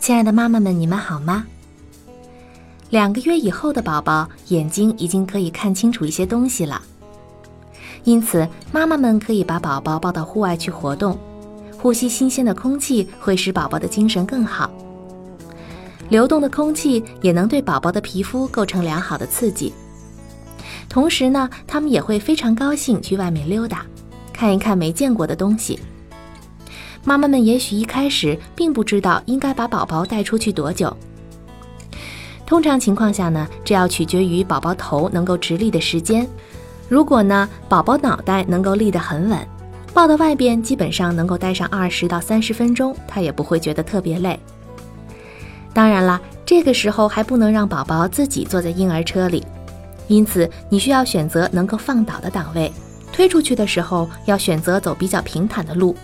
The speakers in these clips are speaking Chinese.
亲爱的妈妈们，你们好吗？两个月以后的宝宝眼睛已经可以看清楚一些东西了，因此妈妈们可以把宝宝抱到户外去活动，呼吸新鲜的空气会使宝宝的精神更好。流动的空气也能对宝宝的皮肤构成良好的刺激，同时呢，他们也会非常高兴去外面溜达，看一看没见过的东西。妈妈们也许一开始并不知道应该把宝宝带出去多久。通常情况下呢，这要取决于宝宝头能够直立的时间。如果呢，宝宝脑袋能够立得很稳，抱到外边基本上能够待上二十到三十分钟，他也不会觉得特别累。当然啦，这个时候还不能让宝宝自己坐在婴儿车里，因此你需要选择能够放倒的档位。推出去的时候要选择走比较平坦的路。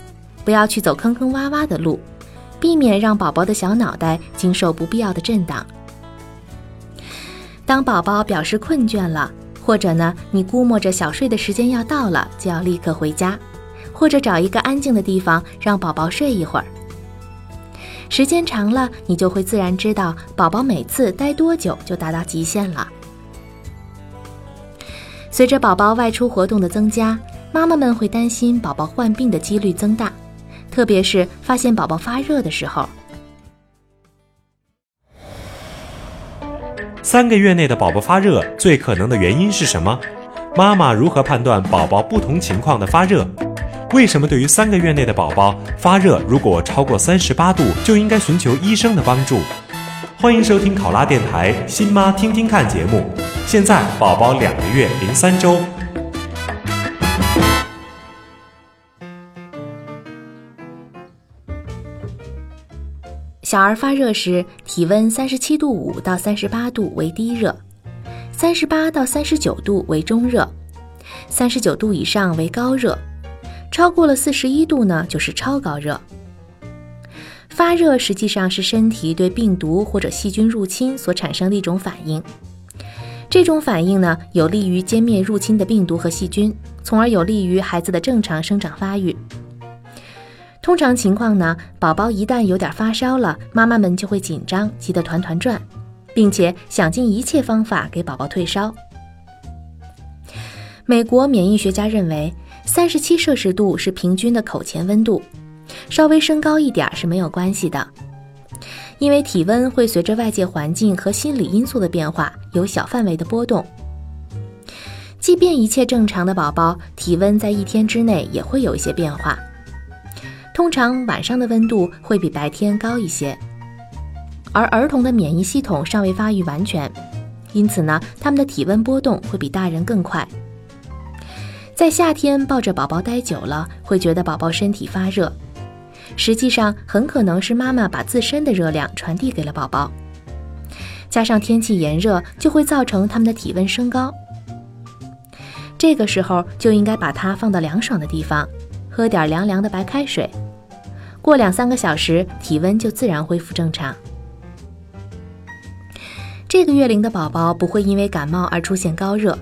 不要去走坑坑洼洼的路，避免让宝宝的小脑袋经受不必要的震荡。当宝宝表示困倦了，或者呢，你估摸着小睡的时间要到了，就要立刻回家，或者找一个安静的地方让宝宝睡一会儿。时间长了，你就会自然知道宝宝每次待多久就达到极限了。随着宝宝外出活动的增加，妈妈们会担心宝宝患病的几率增大。特别是发现宝宝发热的时候，三个月内的宝宝发热最可能的原因是什么？妈妈如何判断宝宝不同情况的发热？为什么对于三个月内的宝宝发热如果超过三十八度就应该寻求医生的帮助？欢迎收听考拉电台新妈听听看节目。现在宝宝两个月零三周。小儿发热时，体温三十七度五到三十八度为低热，三十八到三十九度为中热，三十九度以上为高热，超过了四十一度呢就是超高热。发热实际上是身体对病毒或者细菌入侵所产生的一种反应，这种反应呢有利于歼灭入侵的病毒和细菌，从而有利于孩子的正常生长发育。通常情况呢，宝宝一旦有点发烧了，妈妈们就会紧张，急得团团转，并且想尽一切方法给宝宝退烧。美国免疫学家认为，三十七摄氏度是平均的口前温度，稍微升高一点是没有关系的，因为体温会随着外界环境和心理因素的变化有小范围的波动。即便一切正常的宝宝，体温在一天之内也会有一些变化。通常晚上的温度会比白天高一些，而儿童的免疫系统尚未发育完全，因此呢，他们的体温波动会比大人更快。在夏天抱着宝宝待久了，会觉得宝宝身体发热，实际上很可能是妈妈把自身的热量传递给了宝宝，加上天气炎热，就会造成他们的体温升高。这个时候就应该把它放到凉爽的地方，喝点凉凉的白开水。过两三个小时，体温就自然恢复正常。这个月龄的宝宝不会因为感冒而出现高热，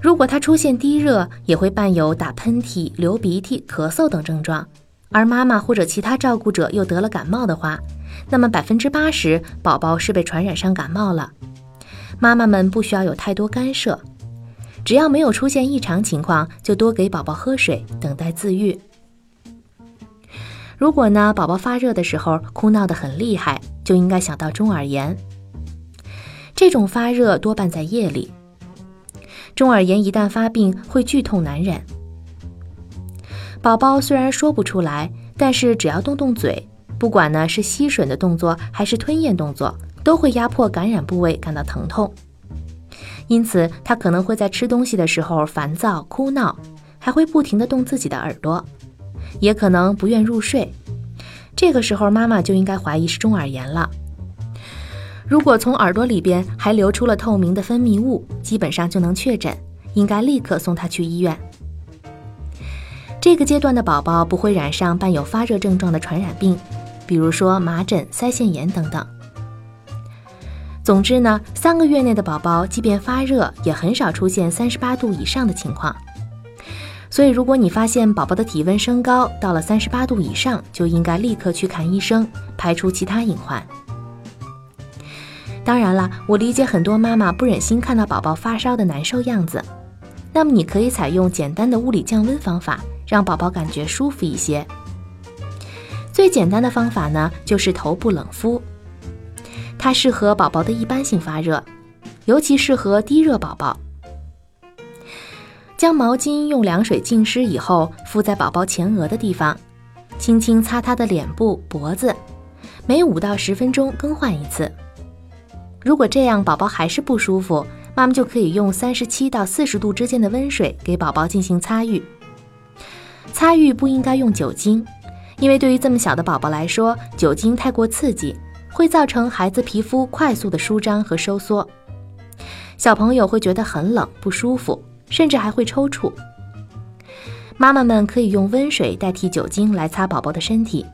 如果他出现低热，也会伴有打喷嚏、流鼻涕、咳嗽等症状，而妈妈或者其他照顾者又得了感冒的话，那么百分之八十宝宝是被传染上感冒了。妈妈们不需要有太多干涉，只要没有出现异常情况，就多给宝宝喝水，等待自愈。如果呢，宝宝发热的时候哭闹得很厉害，就应该想到中耳炎。这种发热多半在夜里。中耳炎一旦发病，会剧痛难忍。宝宝虽然说不出来，但是只要动动嘴，不管呢是吸吮的动作还是吞咽动作，都会压迫感染部位感到疼痛。因此，他可能会在吃东西的时候烦躁、哭闹，还会不停地动自己的耳朵，也可能不愿入睡。这个时候，妈妈就应该怀疑是中耳炎了。如果从耳朵里边还流出了透明的分泌物，基本上就能确诊，应该立刻送他去医院。这个阶段的宝宝不会染上伴有发热症状的传染病，比如说麻疹、腮腺炎等等。总之呢，三个月内的宝宝即便发热，也很少出现三十八度以上的情况。所以，如果你发现宝宝的体温升高到了三十八度以上，就应该立刻去看医生，排除其他隐患。当然了，我理解很多妈妈不忍心看到宝宝发烧的难受样子，那么你可以采用简单的物理降温方法，让宝宝感觉舒服一些。最简单的方法呢，就是头部冷敷，它适合宝宝的一般性发热，尤其适合低热宝宝。将毛巾用凉水浸湿以后，敷在宝宝前额的地方，轻轻擦他的脸部、脖子，每五到十分钟更换一次。如果这样宝宝还是不舒服，妈妈就可以用三十七到四十度之间的温水给宝宝进行擦浴。擦浴不应该用酒精，因为对于这么小的宝宝来说，酒精太过刺激，会造成孩子皮肤快速的舒张和收缩，小朋友会觉得很冷不舒服，甚至还会抽搐。妈妈们可以用温水代替酒精来擦宝宝的身体，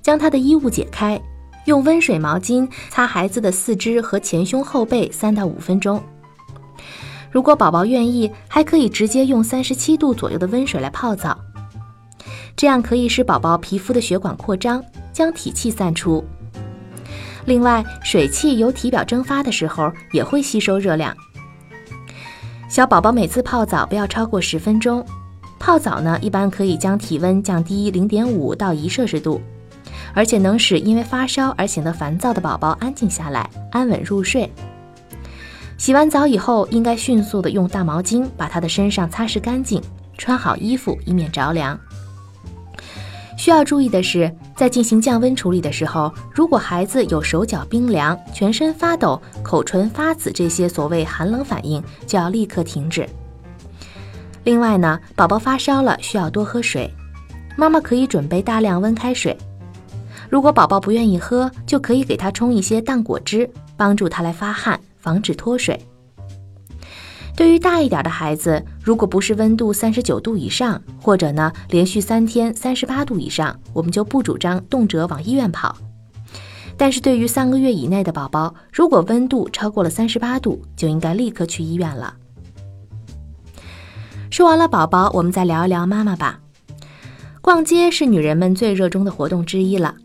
将他的衣物解开。用温水毛巾擦孩子的四肢和前胸后背三到五分钟。如果宝宝愿意，还可以直接用三十七度左右的温水来泡澡，这样可以使宝宝皮肤的血管扩张，将体气散出。另外，水汽由体表蒸发的时候也会吸收热量。小宝宝每次泡澡不要超过十分钟。泡澡呢，一般可以将体温降低零点五到一摄氏度。而且能使因为发烧而显得烦躁的宝宝安静下来，安稳入睡。洗完澡以后，应该迅速的用大毛巾把他的身上擦拭干净，穿好衣服，以免着凉。需要注意的是，在进行降温处理的时候，如果孩子有手脚冰凉、全身发抖、口唇发紫这些所谓寒冷反应，就要立刻停止。另外呢，宝宝发烧了需要多喝水，妈妈可以准备大量温开水。如果宝宝不愿意喝，就可以给他冲一些淡果汁，帮助他来发汗，防止脱水。对于大一点的孩子，如果不是温度三十九度以上，或者呢连续三天三十八度以上，我们就不主张动辄往医院跑。但是对于三个月以内的宝宝，如果温度超过了三十八度，就应该立刻去医院了。说完了宝宝，我们再聊一聊妈妈吧。逛街是女人们最热衷的活动之一了。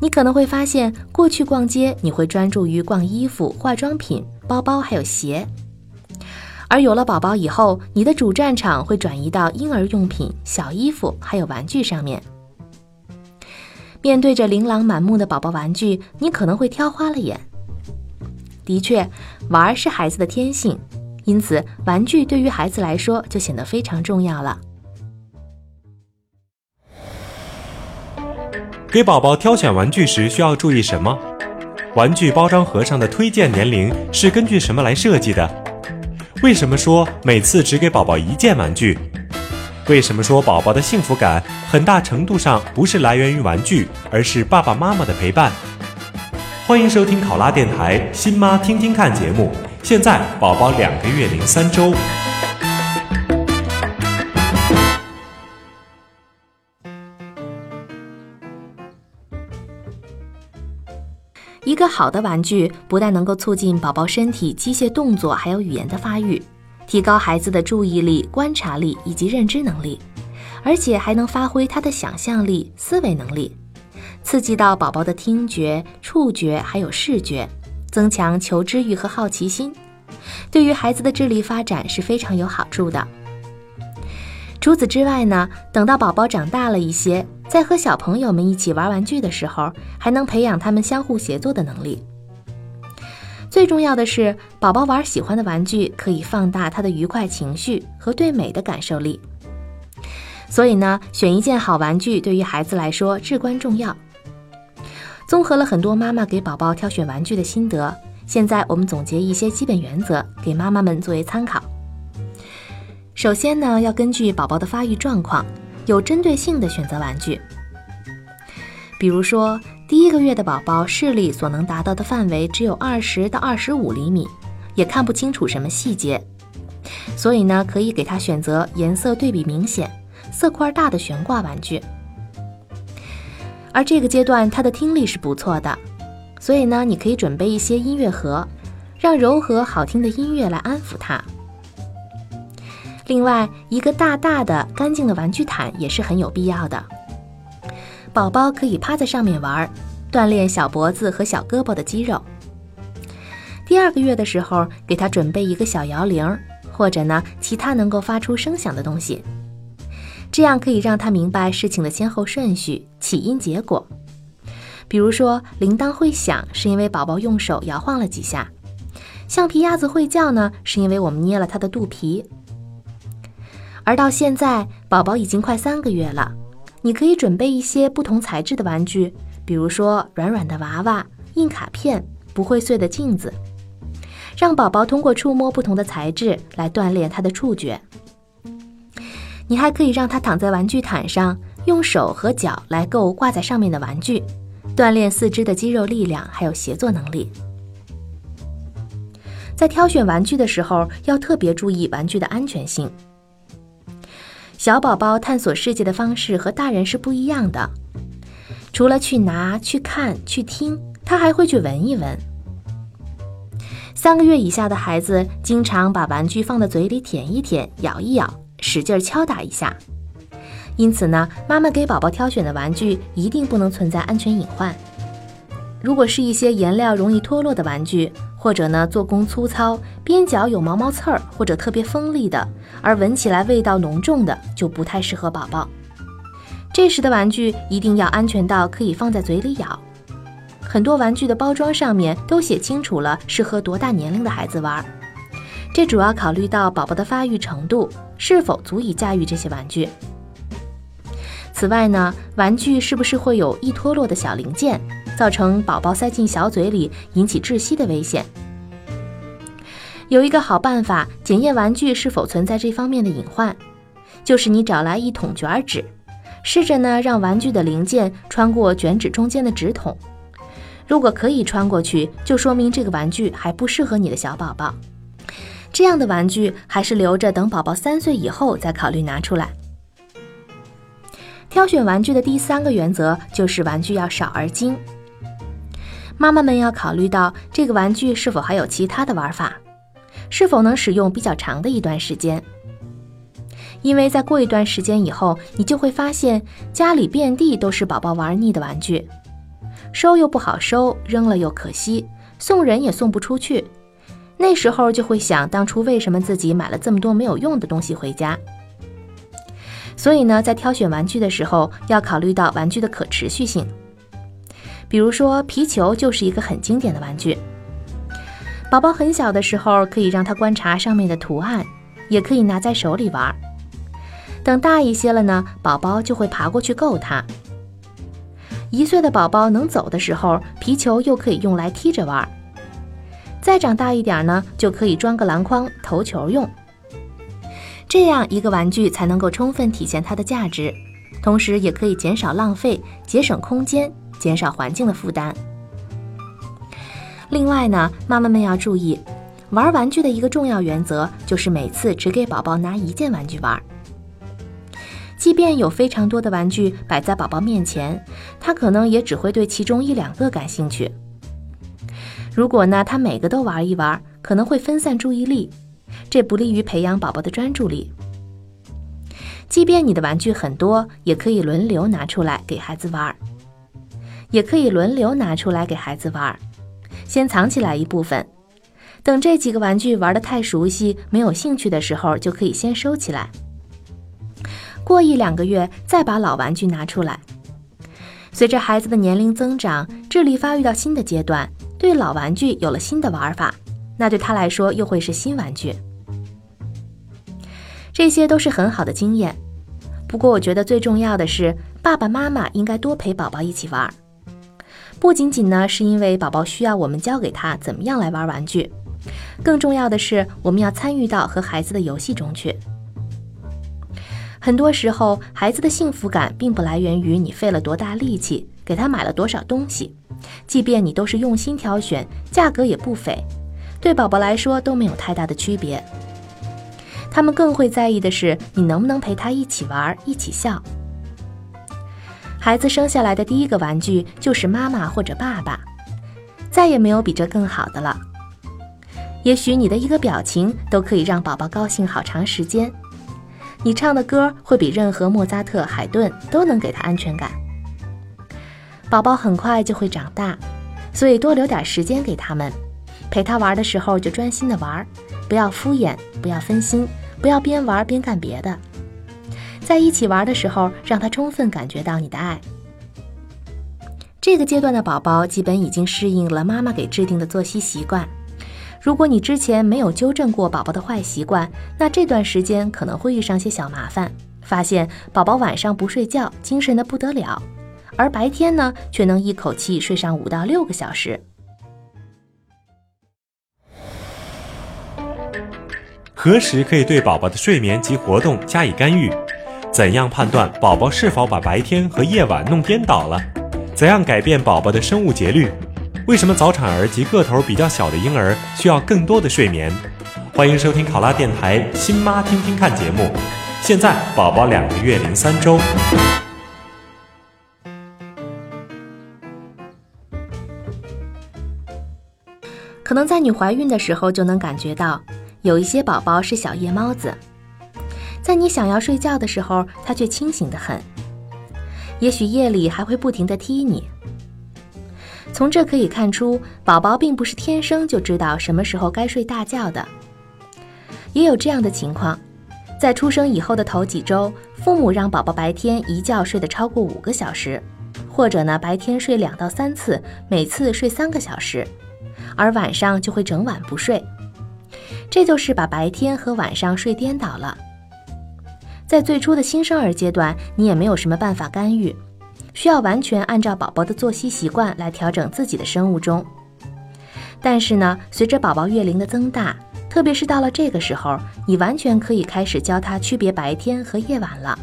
你可能会发现，过去逛街你会专注于逛衣服、化妆品、包包还有鞋，而有了宝宝以后，你的主战场会转移到婴儿用品、小衣服还有玩具上面。面对着琳琅满目的宝宝玩具，你可能会挑花了眼。的确，玩是孩子的天性，因此玩具对于孩子来说就显得非常重要了。给宝宝挑选玩具时需要注意什么？玩具包装盒上的推荐年龄是根据什么来设计的？为什么说每次只给宝宝一件玩具？为什么说宝宝的幸福感很大程度上不是来源于玩具，而是爸爸妈妈的陪伴？欢迎收听考拉电台《新妈听听看》节目。现在宝宝两个月零三周。一个好的玩具不但能够促进宝宝身体机械动作，还有语言的发育，提高孩子的注意力、观察力以及认知能力，而且还能发挥他的想象力、思维能力，刺激到宝宝的听觉、触觉还有视觉，增强求知欲和好奇心，对于孩子的智力发展是非常有好处的。除此之外呢，等到宝宝长大了一些，在和小朋友们一起玩玩具的时候，还能培养他们相互协作的能力。最重要的是，宝宝玩喜欢的玩具可以放大他的愉快情绪和对美的感受力。所以呢，选一件好玩具对于孩子来说至关重要。综合了很多妈妈给宝宝挑选玩具的心得，现在我们总结一些基本原则，给妈妈们作为参考。首先呢，要根据宝宝的发育状况，有针对性的选择玩具。比如说，第一个月的宝宝视力所能达到的范围只有二十到二十五厘米，也看不清楚什么细节，所以呢，可以给他选择颜色对比明显、色块大的悬挂玩具。而这个阶段他的听力是不错的，所以呢，你可以准备一些音乐盒，让柔和好听的音乐来安抚他。另外，一个大大的、干净的玩具毯也是很有必要的。宝宝可以趴在上面玩，锻炼小脖子和小胳膊的肌肉。第二个月的时候，给他准备一个小摇铃，或者呢，其他能够发出声响的东西。这样可以让他明白事情的先后顺序、起因结果。比如说，铃铛会响，是因为宝宝用手摇晃了几下；橡皮鸭子会叫呢，是因为我们捏了它的肚皮。而到现在，宝宝已经快三个月了，你可以准备一些不同材质的玩具，比如说软软的娃娃、硬卡片、不会碎的镜子，让宝宝通过触摸不同的材质来锻炼他的触觉。你还可以让他躺在玩具毯上，用手和脚来够挂在上面的玩具，锻炼四肢的肌肉力量还有协作能力。在挑选玩具的时候，要特别注意玩具的安全性。小宝宝探索世界的方式和大人是不一样的，除了去拿、去看、去听，他还会去闻一闻。三个月以下的孩子经常把玩具放在嘴里舔一舔、咬一咬。使劲敲打一下，因此呢，妈妈给宝宝挑选的玩具一定不能存在安全隐患。如果是一些颜料容易脱落的玩具，或者呢做工粗糙、边角有毛毛刺儿或者特别锋利的，而闻起来味道浓重的，就不太适合宝宝。这时的玩具一定要安全到可以放在嘴里咬。很多玩具的包装上面都写清楚了适合多大年龄的孩子玩。这主要考虑到宝宝的发育程度是否足以驾驭这些玩具。此外呢，玩具是不是会有易脱落的小零件，造成宝宝塞进小嘴里引起窒息的危险？有一个好办法检验玩具是否存在这方面的隐患，就是你找来一桶卷纸，试着呢让玩具的零件穿过卷纸中间的纸筒。如果可以穿过去，就说明这个玩具还不适合你的小宝宝。这样的玩具还是留着等宝宝三岁以后再考虑拿出来。挑选玩具的第三个原则就是玩具要少而精。妈妈们要考虑到这个玩具是否还有其他的玩法，是否能使用比较长的一段时间。因为在过一段时间以后，你就会发现家里遍地都是宝宝玩腻的玩具，收又不好收，扔了又可惜，送人也送不出去。那时候就会想，当初为什么自己买了这么多没有用的东西回家？所以呢，在挑选玩具的时候，要考虑到玩具的可持续性。比如说，皮球就是一个很经典的玩具。宝宝很小的时候，可以让他观察上面的图案，也可以拿在手里玩。等大一些了呢，宝宝就会爬过去够它。一岁的宝宝能走的时候，皮球又可以用来踢着玩。再长大一点呢，就可以装个篮筐投球用。这样一个玩具才能够充分体现它的价值，同时也可以减少浪费、节省空间、减少环境的负担。另外呢，妈妈们要注意，玩玩具的一个重要原则就是每次只给宝宝拿一件玩具玩。即便有非常多的玩具摆在宝宝面前，他可能也只会对其中一两个感兴趣。如果呢，他每个都玩一玩，可能会分散注意力，这不利于培养宝宝的专注力。即便你的玩具很多，也可以轮流拿出来给孩子玩，也可以轮流拿出来给孩子玩，先藏起来一部分，等这几个玩具玩的太熟悉、没有兴趣的时候，就可以先收起来。过一两个月再把老玩具拿出来。随着孩子的年龄增长，智力发育到新的阶段。对老玩具有了新的玩法，那对他来说又会是新玩具。这些都是很好的经验。不过，我觉得最重要的是，爸爸妈妈应该多陪宝宝一起玩。不仅仅呢，是因为宝宝需要我们教给他怎么样来玩玩具，更重要的是，我们要参与到和孩子的游戏中去。很多时候，孩子的幸福感并不来源于你费了多大力气给他买了多少东西，即便你都是用心挑选，价格也不菲，对宝宝来说都没有太大的区别。他们更会在意的是你能不能陪他一起玩，一起笑。孩子生下来的第一个玩具就是妈妈或者爸爸，再也没有比这更好的了。也许你的一个表情都可以让宝宝高兴好长时间。你唱的歌会比任何莫扎特、海顿都能给他安全感。宝宝很快就会长大，所以多留点时间给他们，陪他玩的时候就专心的玩，不要敷衍，不要分心。不要边玩边干别的，在一起玩的时候，让他充分感觉到你的爱。这个阶段的宝宝基本已经适应了妈妈给制定的作息习惯。如果你之前没有纠正过宝宝的坏习惯，那这段时间可能会遇上些小麻烦，发现宝宝晚上不睡觉，精神的不得了，而白天呢，却能一口气睡上五到六个小时。何时可以对宝宝的睡眠及活动加以干预？怎样判断宝宝是否把白天和夜晚弄颠倒了？怎样改变宝宝的生物节律？为什么早产儿及个头比较小的婴儿需要更多的睡眠？欢迎收听考拉电台《新妈听听看》节目。现在宝宝两个月零三周，可能在你怀孕的时候就能感觉到。有一些宝宝是小夜猫子，在你想要睡觉的时候，他却清醒得很。也许夜里还会不停地踢你。从这可以看出，宝宝并不是天生就知道什么时候该睡大觉的。也有这样的情况，在出生以后的头几周，父母让宝宝白天一觉睡得超过五个小时，或者呢白天睡两到三次，每次睡三个小时，而晚上就会整晚不睡。这就是把白天和晚上睡颠倒了。在最初的新生儿阶段，你也没有什么办法干预，需要完全按照宝宝的作息习惯来调整自己的生物钟。但是呢，随着宝宝月龄的增大，特别是到了这个时候，你完全可以开始教他区别白天和夜晚了。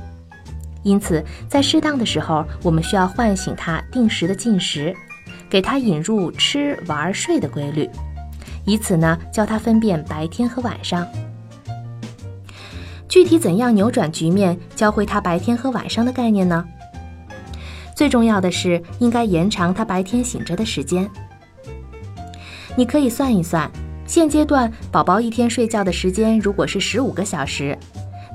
因此，在适当的时候，我们需要唤醒他，定时的进食，给他引入吃、玩、睡的规律。以此呢，教他分辨白天和晚上。具体怎样扭转局面，教会他白天和晚上的概念呢？最重要的是，应该延长他白天醒着的时间。你可以算一算，现阶段宝宝一天睡觉的时间如果是十五个小时，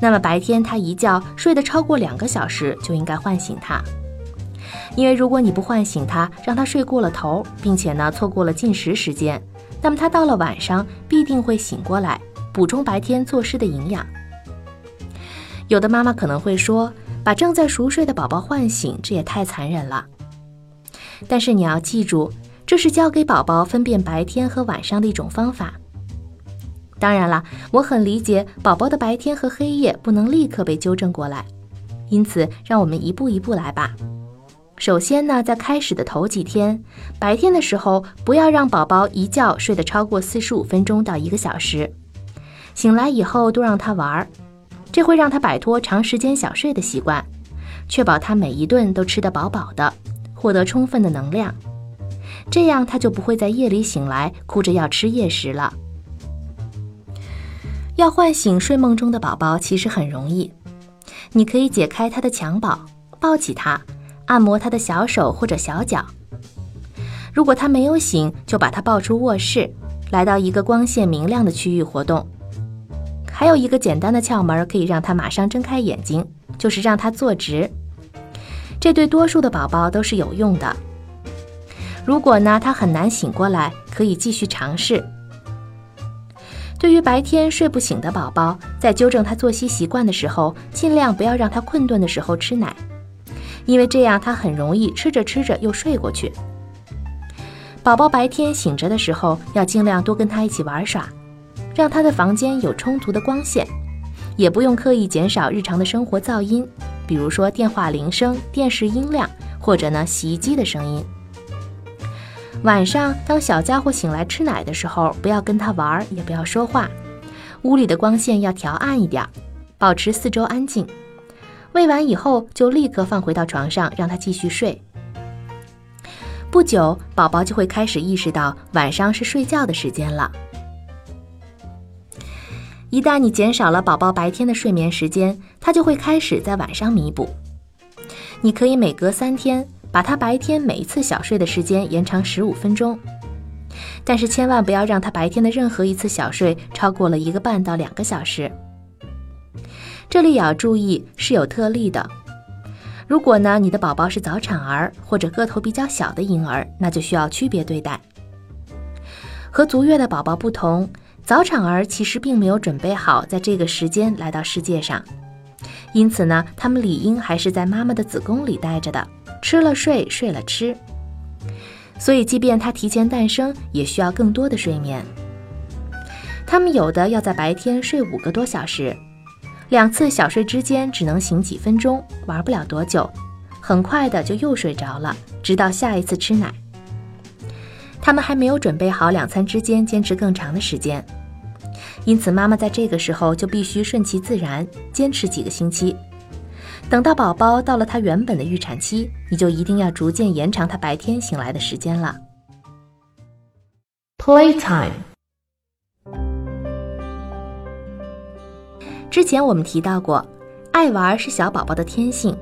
那么白天他一觉睡得超过两个小时，就应该唤醒他。因为如果你不唤醒他，让他睡过了头，并且呢错过了进食时间。那么他到了晚上必定会醒过来，补充白天错失的营养。有的妈妈可能会说，把正在熟睡的宝宝唤醒，这也太残忍了。但是你要记住，这是教给宝宝分辨白天和晚上的一种方法。当然了，我很理解宝宝的白天和黑夜不能立刻被纠正过来，因此让我们一步一步来吧。首先呢，在开始的头几天，白天的时候，不要让宝宝一觉睡得超过四十五分钟到一个小时。醒来以后多让他玩儿，这会让他摆脱长时间小睡的习惯，确保他每一顿都吃得饱饱的，获得充分的能量。这样他就不会在夜里醒来哭着要吃夜食了。要唤醒睡梦中的宝宝其实很容易，你可以解开他的襁褓，抱起他。按摩他的小手或者小脚。如果他没有醒，就把他抱出卧室，来到一个光线明亮的区域活动。还有一个简单的窍门，可以让他马上睁开眼睛，就是让他坐直。这对多数的宝宝都是有用的。如果呢他很难醒过来，可以继续尝试。对于白天睡不醒的宝宝，在纠正他作息习惯的时候，尽量不要让他困顿的时候吃奶。因为这样，他很容易吃着吃着又睡过去。宝宝白天醒着的时候，要尽量多跟他一起玩耍，让他的房间有充足的光线，也不用刻意减少日常的生活噪音，比如说电话铃声、电视音量，或者呢洗衣机的声音。晚上当小家伙醒来吃奶的时候，不要跟他玩，也不要说话。屋里的光线要调暗一点，保持四周安静。喂完以后就立刻放回到床上，让他继续睡。不久，宝宝就会开始意识到晚上是睡觉的时间了。一旦你减少了宝宝白天的睡眠时间，他就会开始在晚上弥补。你可以每隔三天把他白天每一次小睡的时间延长十五分钟，但是千万不要让他白天的任何一次小睡超过了一个半到两个小时。这里也要注意，是有特例的。如果呢，你的宝宝是早产儿或者个头比较小的婴儿，那就需要区别对待。和足月的宝宝不同。早产儿其实并没有准备好在这个时间来到世界上，因此呢，他们理应还是在妈妈的子宫里待着的，吃了睡，睡了吃。所以，即便他提前诞生，也需要更多的睡眠。他们有的要在白天睡五个多小时，两次小睡之间只能醒几分钟，玩不了多久，很快的就又睡着了，直到下一次吃奶。他们还没有准备好两餐之间坚持更长的时间，因此妈妈在这个时候就必须顺其自然，坚持几个星期。等到宝宝到了他原本的预产期，你就一定要逐渐延长他白天醒来的时间了。Playtime。之前我们提到过，爱玩是小宝宝的天性，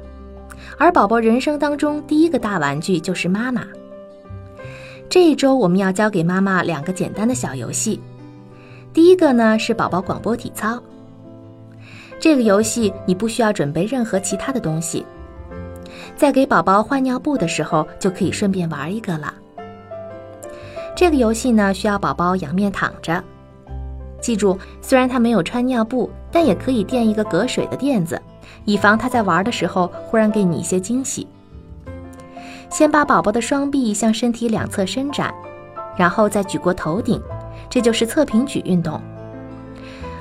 而宝宝人生当中第一个大玩具就是妈妈。这一周我们要教给妈妈两个简单的小游戏。第一个呢是宝宝广播体操。这个游戏你不需要准备任何其他的东西，在给宝宝换尿布的时候就可以顺便玩一个了。这个游戏呢需要宝宝仰面躺着，记住，虽然他没有穿尿布，但也可以垫一个隔水的垫子，以防他在玩的时候忽然给你一些惊喜。先把宝宝的双臂向身体两侧伸展，然后再举过头顶，这就是侧平举运动。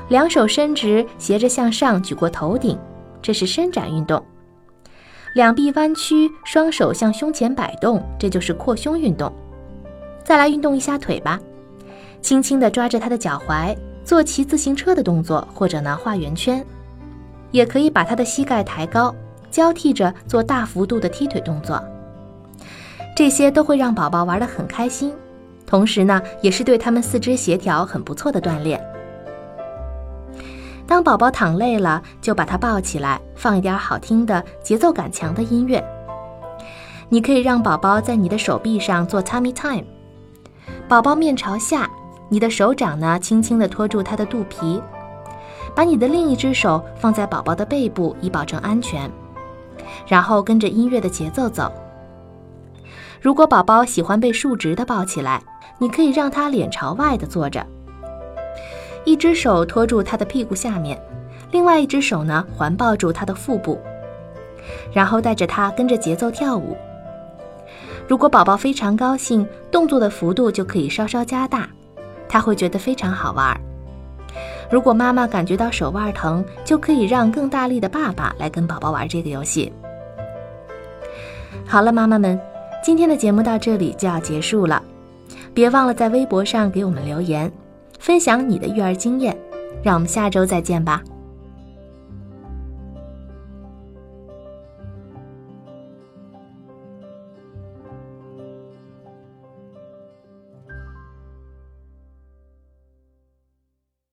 两手伸直，斜着向上举过头顶，这是伸展运动。两臂弯曲，双手向胸前摆动，这就是扩胸运动。再来运动一下腿吧，轻轻地抓着他的脚踝，做骑自行车的动作，或者呢画圆圈。也可以把他的膝盖抬高，交替着做大幅度的踢腿动作。这些都会让宝宝玩得很开心，同时呢，也是对他们四肢协调很不错的锻炼。当宝宝躺累了，就把他抱起来，放一点好听的、节奏感强的音乐。你可以让宝宝在你的手臂上做 tummy time，宝宝面朝下，你的手掌呢轻轻地托住他的肚皮，把你的另一只手放在宝宝的背部，以保证安全，然后跟着音乐的节奏走。如果宝宝喜欢被竖直的抱起来，你可以让他脸朝外的坐着，一只手托住他的屁股下面，另外一只手呢环抱住他的腹部，然后带着他跟着节奏跳舞。如果宝宝非常高兴，动作的幅度就可以稍稍加大，他会觉得非常好玩。如果妈妈感觉到手腕疼，就可以让更大力的爸爸来跟宝宝玩这个游戏。好了，妈妈们。今天的节目到这里就要结束了，别忘了在微博上给我们留言，分享你的育儿经验，让我们下周再见吧。